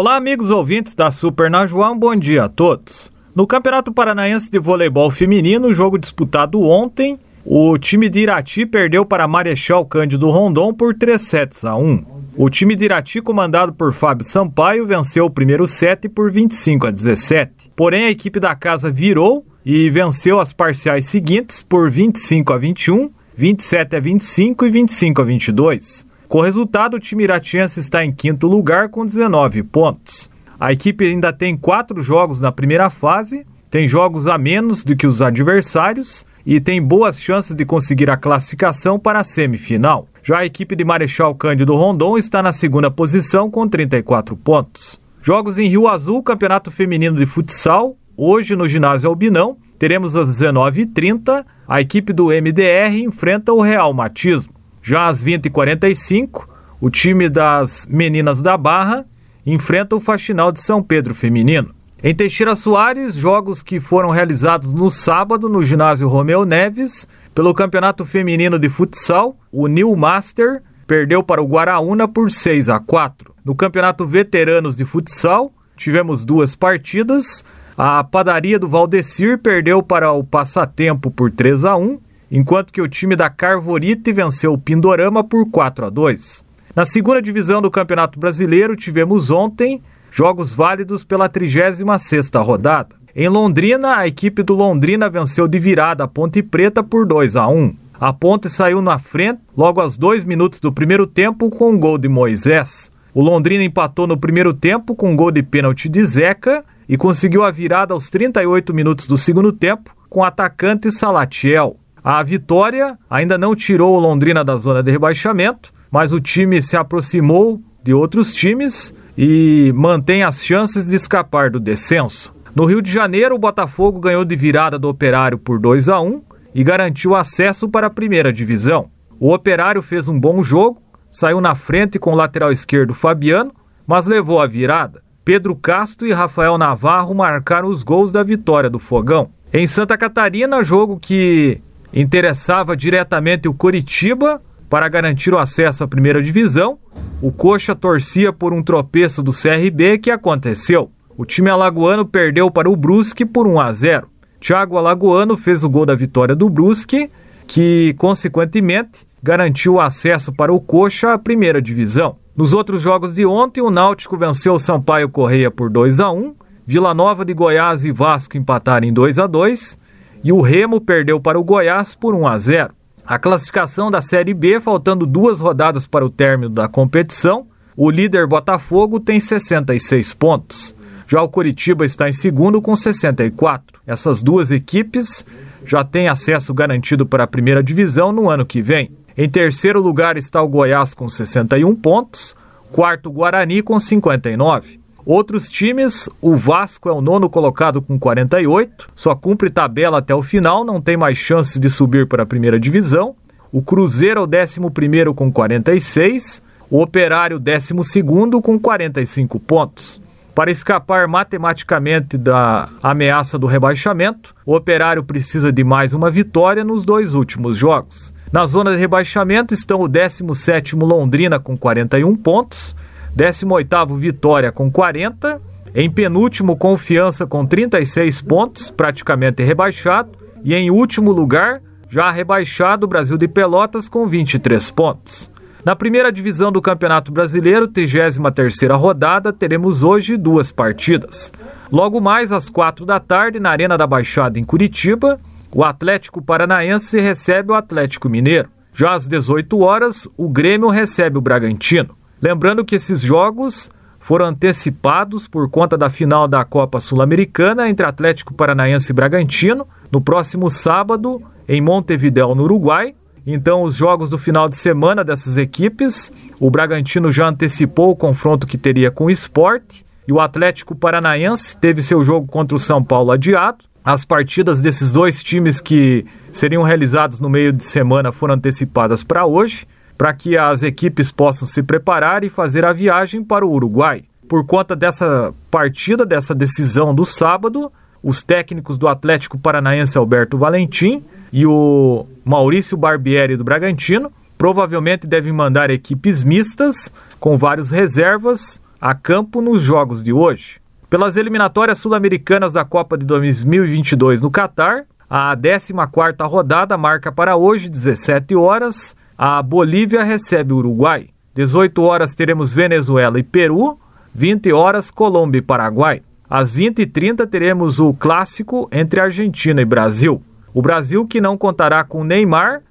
Olá, amigos ouvintes da Super Najuan, bom dia a todos. No Campeonato Paranaense de Voleibol Feminino, jogo disputado ontem, o time de Irati perdeu para Marechal Cândido Rondon por 3 sets a 1. O time de Irati, comandado por Fábio Sampaio, venceu o primeiro set por 25 a 17. Porém, a equipe da casa virou e venceu as parciais seguintes por 25 a 21, 27 a 25 e 25 a 22. Com o resultado, o time iratiense está em quinto lugar com 19 pontos. A equipe ainda tem quatro jogos na primeira fase, tem jogos a menos do que os adversários e tem boas chances de conseguir a classificação para a semifinal. Já a equipe de Marechal Cândido Rondon está na segunda posição com 34 pontos. Jogos em Rio Azul, Campeonato Feminino de Futsal, Hoje, no ginásio Albinão, teremos às 19h30, a equipe do MDR enfrenta o Real Matismo. Já às 20h45, o time das Meninas da Barra enfrenta o Faxinal de São Pedro Feminino. Em Teixeira Soares, jogos que foram realizados no sábado no ginásio Romeu Neves, pelo Campeonato Feminino de Futsal, o New Master perdeu para o Guaraúna por 6 a 4. No Campeonato Veteranos de Futsal, tivemos duas partidas. A padaria do Valdecir perdeu para o Passatempo por 3 a 1, enquanto que o time da Carvorite venceu o Pindorama por 4 a 2. Na segunda divisão do Campeonato Brasileiro, tivemos ontem jogos válidos pela 36ª rodada. Em Londrina, a equipe do Londrina venceu de virada a Ponte Preta por 2 a 1. A Ponte saiu na frente logo aos dois minutos do primeiro tempo com um gol de Moisés. O Londrina empatou no primeiro tempo com um gol de pênalti de Zeca e conseguiu a virada aos 38 minutos do segundo tempo com o atacante Salatiel. A vitória ainda não tirou o Londrina da zona de rebaixamento, mas o time se aproximou de outros times e mantém as chances de escapar do descenso. No Rio de Janeiro, o Botafogo ganhou de virada do Operário por 2 a 1 e garantiu acesso para a primeira divisão. O Operário fez um bom jogo, saiu na frente com o lateral esquerdo Fabiano, mas levou a virada. Pedro Castro e Rafael Navarro marcaram os gols da vitória do Fogão. Em Santa Catarina, jogo que interessava diretamente o Coritiba para garantir o acesso à primeira divisão, o Coxa torcia por um tropeço do CRB que aconteceu. O time alagoano perdeu para o Brusque por 1 a 0. Thiago Alagoano fez o gol da vitória do Brusque, que consequentemente garantiu o acesso para o Coxa à primeira divisão. Nos outros jogos de ontem, o Náutico venceu o Sampaio Correia por 2 a 1, Vila Nova de Goiás e Vasco empataram em 2 a 2 e o Remo perdeu para o Goiás por 1 a 0. A classificação da Série B, faltando duas rodadas para o término da competição, o líder Botafogo tem 66 pontos. Já o Curitiba está em segundo com 64. Essas duas equipes já têm acesso garantido para a primeira divisão no ano que vem. Em terceiro lugar está o Goiás com 61 pontos, quarto Guarani com 59. Outros times, o Vasco é o nono colocado com 48, só cumpre tabela até o final, não tem mais chances de subir para a primeira divisão. O Cruzeiro é o décimo primeiro com 46, o Operário décimo segundo com 45 pontos. Para escapar matematicamente da ameaça do rebaixamento, o Operário precisa de mais uma vitória nos dois últimos jogos. Na zona de rebaixamento estão o 17º Londrina com 41 pontos, 18º Vitória com 40, em penúltimo Confiança com 36 pontos, praticamente rebaixado, e em último lugar, já rebaixado o Brasil de Pelotas com 23 pontos. Na primeira divisão do Campeonato Brasileiro, 33ª rodada, teremos hoje duas partidas. Logo mais às quatro da tarde, na Arena da Baixada em Curitiba, o Atlético Paranaense recebe o Atlético Mineiro. Já às 18 horas, o Grêmio recebe o Bragantino. Lembrando que esses jogos foram antecipados por conta da final da Copa Sul-Americana entre Atlético Paranaense e Bragantino, no próximo sábado, em Montevidéu, no Uruguai. Então, os jogos do final de semana dessas equipes, o Bragantino já antecipou o confronto que teria com o Sport, e o Atlético Paranaense teve seu jogo contra o São Paulo adiado. As partidas desses dois times que seriam realizados no meio de semana foram antecipadas para hoje, para que as equipes possam se preparar e fazer a viagem para o Uruguai. Por conta dessa partida, dessa decisão do sábado, os técnicos do Atlético Paranaense Alberto Valentim e o Maurício Barbieri do Bragantino provavelmente devem mandar equipes mistas com vários reservas a campo nos jogos de hoje. Pelas eliminatórias sul-americanas da Copa de 2022 no Catar, a 14ª rodada marca para hoje, 17 horas, a Bolívia recebe o Uruguai. 18 horas teremos Venezuela e Peru, 20 horas Colômbia e Paraguai. Às 20h30 teremos o clássico entre Argentina e Brasil. O Brasil que não contará com Neymar,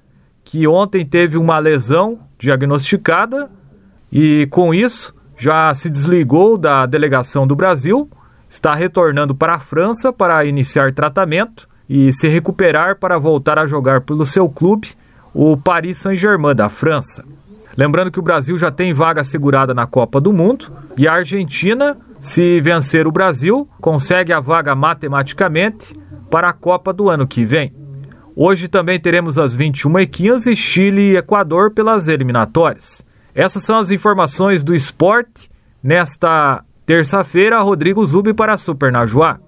que ontem teve uma lesão diagnosticada e com isso já se desligou da delegação do Brasil, está retornando para a França para iniciar tratamento e se recuperar para voltar a jogar pelo seu clube, o Paris Saint-Germain da França. Lembrando que o Brasil já tem vaga assegurada na Copa do Mundo e a Argentina, se vencer o Brasil, consegue a vaga matematicamente para a Copa do ano que vem. Hoje também teremos às 21h15 Chile e Equador pelas eliminatórias. Essas são as informações do esporte nesta terça-feira. Rodrigo Zubi para a Super Najuá.